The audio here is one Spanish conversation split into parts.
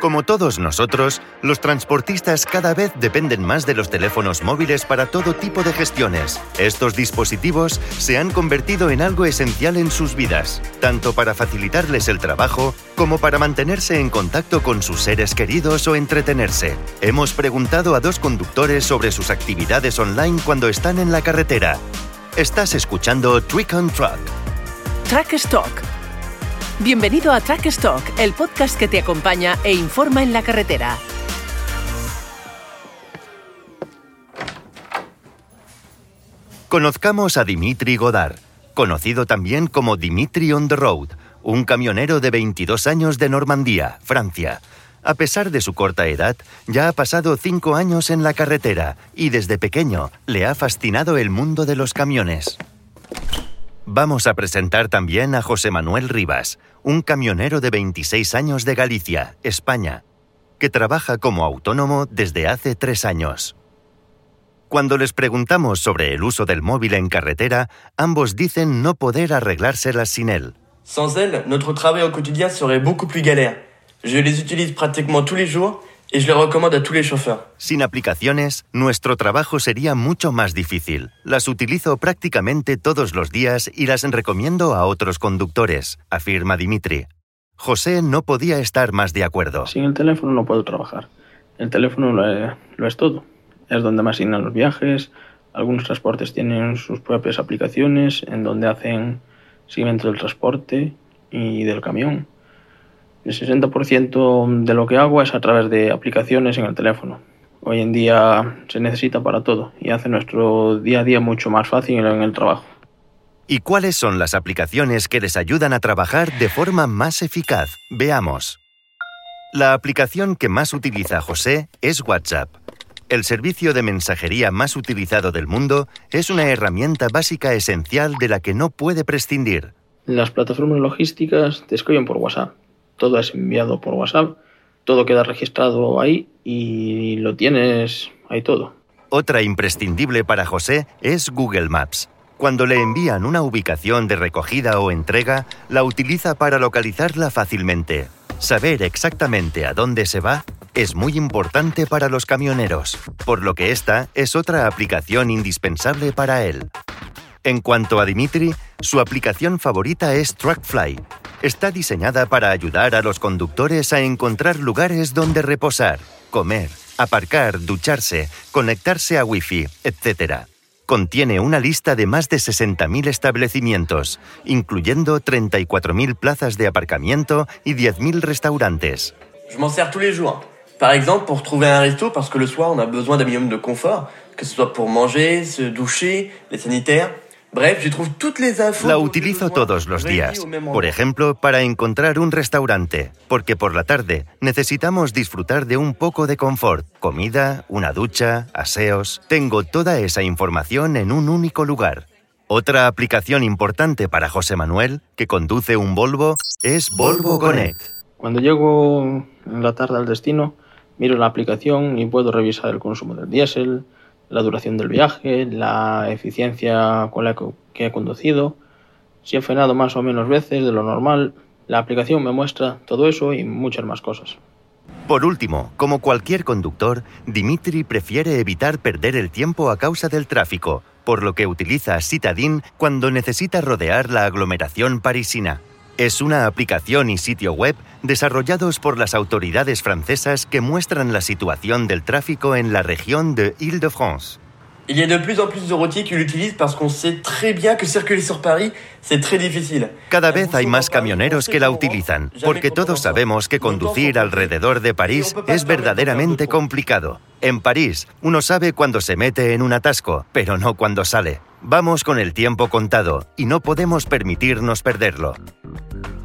Como todos nosotros, los transportistas cada vez dependen más de los teléfonos móviles para todo tipo de gestiones. Estos dispositivos se han convertido en algo esencial en sus vidas, tanto para facilitarles el trabajo como para mantenerse en contacto con sus seres queridos o entretenerse. Hemos preguntado a dos conductores sobre sus actividades online cuando están en la carretera. Estás escuchando Trick on Truck. Track Stock. Bienvenido a Track Stock, el podcast que te acompaña e informa en la carretera. Conozcamos a Dimitri Godard, conocido también como Dimitri on the Road, un camionero de 22 años de Normandía, Francia. A pesar de su corta edad, ya ha pasado cinco años en la carretera y desde pequeño le ha fascinado el mundo de los camiones. Vamos a presentar también a José Manuel Rivas, un camionero de 26 años de Galicia, España, que trabaja como autónomo desde hace tres años. Cuando les preguntamos sobre el uso del móvil en carretera, ambos dicen no poder arreglárselas sin él. Sans elle, notre travail au quotidien serait beaucoup plus galère. Je les utilise pratiquement tous les jours et je les recommande à tous les chauffeurs. Sin aplicaciones, nuestro trabajo sería mucho más difícil. Las utilizo prácticamente todos los días y las recomiendo a otros conductores, afirma Dimitri. José no podía estar más de acuerdo. Sin el teléfono no puedo trabajar. El teléfono lo, es, lo es todo. Es donde me asignan los viajes. Algunos transportes tienen sus propias aplicaciones en donde hacen seguimiento del transporte y del camión. El 60% de lo que hago es a través de aplicaciones en el teléfono. Hoy en día se necesita para todo y hace nuestro día a día mucho más fácil en el trabajo. ¿Y cuáles son las aplicaciones que les ayudan a trabajar de forma más eficaz? Veamos. La aplicación que más utiliza José es WhatsApp. El servicio de mensajería más utilizado del mundo es una herramienta básica esencial de la que no puede prescindir. Las plataformas logísticas te escriben por WhatsApp. Todo es enviado por WhatsApp, todo queda registrado ahí y lo tienes ahí todo. Otra imprescindible para José es Google Maps. Cuando le envían una ubicación de recogida o entrega, la utiliza para localizarla fácilmente. Saber exactamente a dónde se va es muy importante para los camioneros, por lo que esta es otra aplicación indispensable para él. En cuanto a Dimitri, su aplicación favorita es Truckfly. Está diseñada para ayudar a los conductores a encontrar lugares donde reposar, comer, aparcar, ducharse, conectarse a Wi-Fi, etc. Contiene una lista de más de 60.000 establecimientos, incluyendo 34.000 plazas de aparcamiento y 10.000 restaurantes. Je m'en sers tous les jours. Par exemple, pour trouver un resto, parce que le soir, on a besoin d'un minimum de confort, que ce soit pour manger, se doucher, les sanitaires. La utilizo todos los días, por ejemplo, para encontrar un restaurante, porque por la tarde necesitamos disfrutar de un poco de confort, comida, una ducha, aseos. Tengo toda esa información en un único lugar. Otra aplicación importante para José Manuel, que conduce un Volvo, es Volvo Connect. Cuando llego en la tarde al destino, miro la aplicación y puedo revisar el consumo del diésel, la duración del viaje, la eficiencia con la que- he conducido, si he frenado más o menos veces de lo normal. La aplicación me muestra todo eso y muchas más cosas. Por último, como cualquier conductor, Dimitri prefiere evitar perder el tiempo a causa del tráfico, por lo que utiliza Citadin cuando necesita rodear la aglomeración parisina. Es una aplicación y sitio web desarrollados por las autoridades francesas que muestran la situación del tráfico en la región de Île-de-France. Il y a de plus en plus de routiers qui l'utilisent parce qu'on sait très bien que circuler sur Paris, c'est très difficile. Cada vez hay más camioneros que la utilizan, porque todos sabemos que conducir alrededor de París es verdaderamente complicado. En París, uno sabe cuándo se mete en un atasco, pero no cuando sale. Vamos con el tiempo contado y no podemos permitirnos perderlo.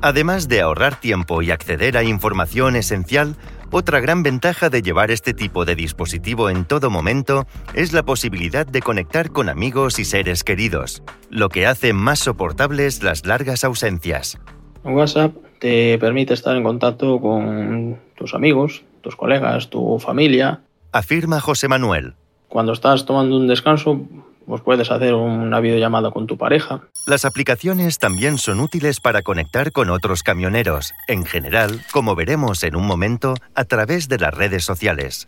Además de ahorrar tiempo y acceder a información esencial, otra gran ventaja de llevar este tipo de dispositivo en todo momento es la posibilidad de conectar con amigos y seres queridos, lo que hace más soportables las largas ausencias. WhatsApp te permite estar en contacto con tus amigos, tus colegas, tu familia. Afirma José Manuel. Cuando estás tomando un descanso, puedes hacer una videollamada con tu pareja. Las aplicaciones también son útiles para conectar con otros camioneros, en general, como veremos en un momento, a través de las redes sociales.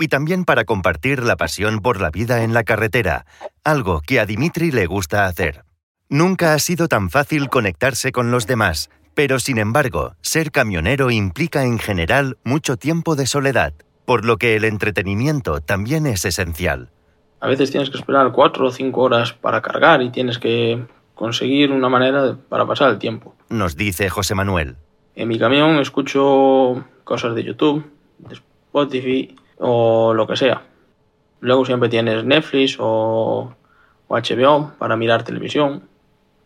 Y también para compartir la pasión por la vida en la carretera, algo que a Dimitri le gusta hacer. Nunca ha sido tan fácil conectarse con los demás, pero sin embargo, ser camionero implica en general mucho tiempo de soledad, por lo que el entretenimiento también es esencial. A veces tienes que esperar cuatro o cinco horas para cargar y tienes que conseguir una manera para pasar el tiempo. Nos dice José Manuel. En mi camión escucho cosas de YouTube, de Spotify o lo que sea. Luego siempre tienes Netflix o, o HBO para mirar televisión.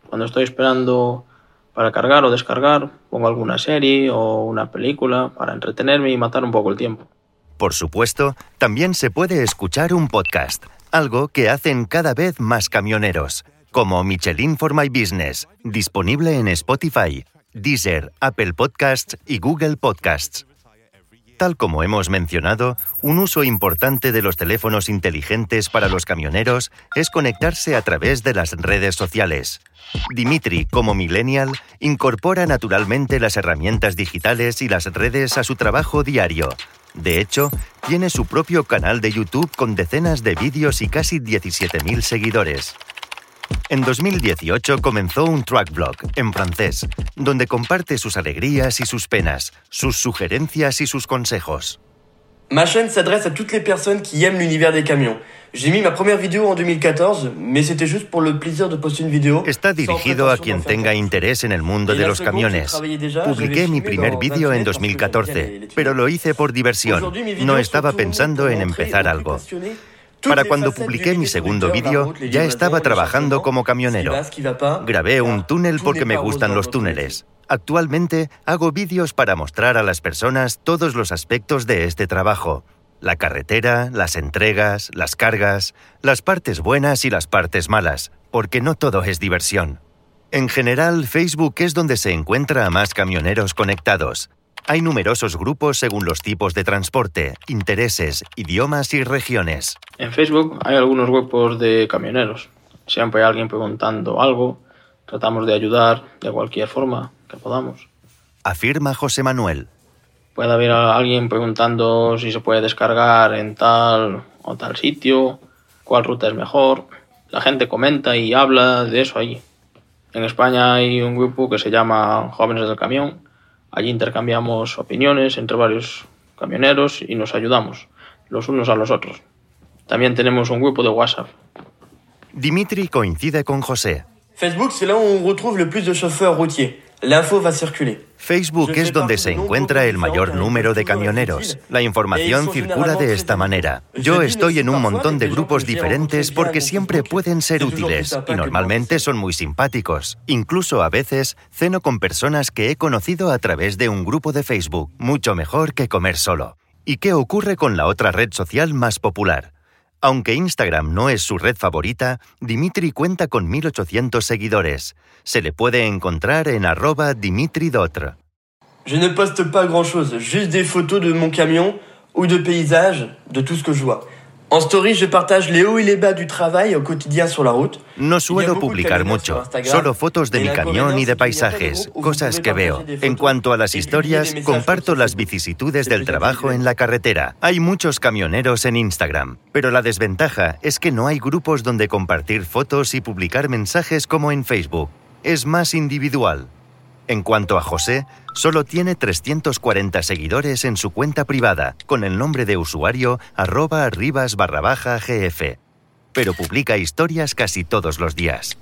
Cuando estoy esperando para cargar o descargar, pongo alguna serie o una película para entretenerme y matar un poco el tiempo. Por supuesto, también se puede escuchar un podcast, algo que hacen cada vez más camioneros, como Michelin for My Business, disponible en Spotify, Deezer, Apple Podcasts y Google Podcasts. Tal como hemos mencionado, un uso importante de los teléfonos inteligentes para los camioneros es conectarse a través de las redes sociales. Dimitri, como millennial, incorpora naturalmente las herramientas digitales y las redes a su trabajo diario. De hecho, tiene su propio canal de YouTube con decenas de vídeos y casi 17.000 seguidores. En 2018 comenzó un track blog en francés, donde comparte sus alegrías y sus penas, sus sugerencias y sus consejos. Ma chaîne s'adresse à toutes les personnes qui aiment l'univers des camions. J'ai mis ma première vidéo en 2014, mais c'était juste pour le plaisir de poster une vidéo. Está dirigido a quien tenga interés en el mundo de los camiones. Publiqué mi primer vídeo en 2014, pero lo hice por diversión. No estaba pensando en empezar algo. Para cuando publiqué mi segundo vídeo, ya estaba trabajando como camionero. Grabé un túnel porque me gustan los túneles. Actualmente hago vídeos para mostrar a las personas todos los aspectos de este trabajo. La carretera, las entregas, las cargas, las partes buenas y las partes malas, porque no todo es diversión. En general, Facebook es donde se encuentra a más camioneros conectados. Hay numerosos grupos según los tipos de transporte, intereses, idiomas y regiones. En Facebook hay algunos grupos de camioneros. Siempre hay alguien preguntando algo. Tratamos de ayudar de cualquier forma que podamos. Afirma José Manuel. Puede haber alguien preguntando si se puede descargar en tal o tal sitio, cuál ruta es mejor. La gente comenta y habla de eso allí. En España hay un grupo que se llama Jóvenes del Camión Allí intercambiamos opiniones entre varios camioneros y nos ayudamos los unos a los otros. También tenemos un grupo de WhatsApp. Dimitri coincide con José. Facebook, c'est là où on retrouve le plus de chauffeurs routiers. L'info va circuler. Facebook es donde se encuentra el mayor número de camioneros. La información circula de esta manera. Yo estoy en un montón de grupos diferentes porque siempre pueden ser útiles y normalmente son muy simpáticos. Incluso a veces ceno con personas que he conocido a través de un grupo de Facebook, mucho mejor que comer solo. ¿Y qué ocurre con la otra red social más popular? Aunque Instagram no es su red favorita, Dimitri cuenta con 1.800 seguidores. Se le puede encontrar en arroba dimitridotr. Je ne poste pas grand-chose, juste des photos de mon camion ou de paysages, de tout ce que je vois. En story, je partage les hauts y les bas du travail au quotidien sur la route. No suelo publicar mucho, solo fotos de mi camión y de paisajes, cosas que veo. En cuanto a las historias, comparto las vicisitudes del trabajo en la carretera. Hay muchos camioneros en Instagram, pero la desventaja es que no hay grupos donde compartir fotos y publicar mensajes como en Facebook. Es más individual. En cuanto a José, solo tiene 340 seguidores en su cuenta privada, con el nombre de usuario arroba arribas barra baja gf, pero publica historias casi todos los días.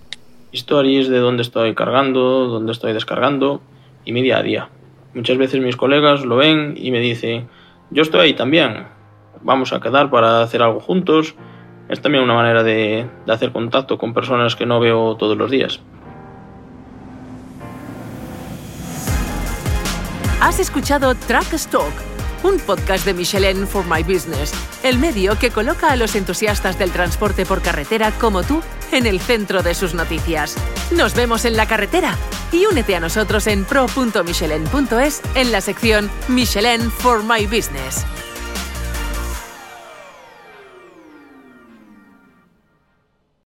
Stories de dónde estoy cargando, dónde estoy descargando y mi día a día. Muchas veces mis colegas lo ven y me dicen, yo estoy ahí también, vamos a quedar para hacer algo juntos. Es también una manera de, de hacer contacto con personas que no veo todos los días. Has escuchado Track Stock, un podcast de Michelin for My Business, el medio que coloca a los entusiastas del transporte por carretera como tú en el centro de sus noticias. Nos vemos en la carretera y únete a nosotros en pro.michelin.es en la sección Michelin for My Business.